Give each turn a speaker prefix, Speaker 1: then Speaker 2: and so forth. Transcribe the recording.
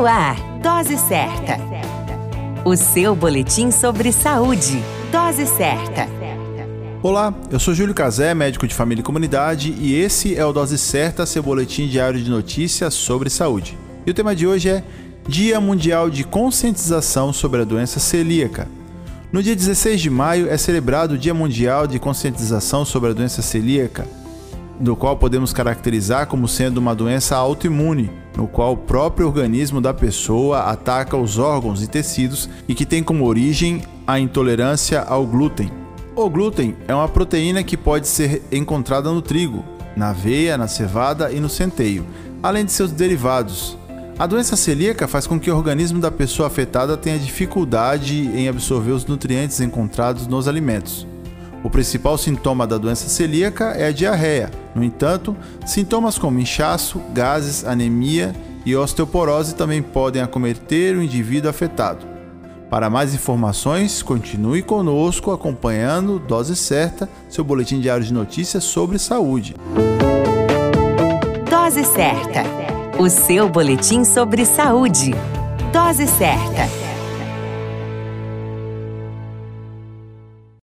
Speaker 1: No ar, Dose Certa. O seu boletim sobre saúde. Dose Certa.
Speaker 2: Olá, eu sou Júlio Cazé, médico de família e comunidade, e esse é o Dose Certa, seu boletim diário de notícias sobre saúde. E o tema de hoje é Dia Mundial de Conscientização sobre a Doença Celíaca. No dia 16 de maio é celebrado o Dia Mundial de Conscientização sobre a Doença Celíaca, do qual podemos caracterizar como sendo uma doença autoimune, no qual o próprio organismo da pessoa ataca os órgãos e tecidos e que tem como origem a intolerância ao glúten. O glúten é uma proteína que pode ser encontrada no trigo, na aveia, na cevada e no centeio, além de seus derivados. A doença celíaca faz com que o organismo da pessoa afetada tenha dificuldade em absorver os nutrientes encontrados nos alimentos. O principal sintoma da doença celíaca é a diarreia. No entanto, sintomas como inchaço, gases, anemia e osteoporose também podem acometer o indivíduo afetado. Para mais informações, continue conosco acompanhando Dose Certa, seu boletim diário de notícias sobre saúde.
Speaker 1: Dose Certa, o seu boletim sobre saúde. Dose Certa.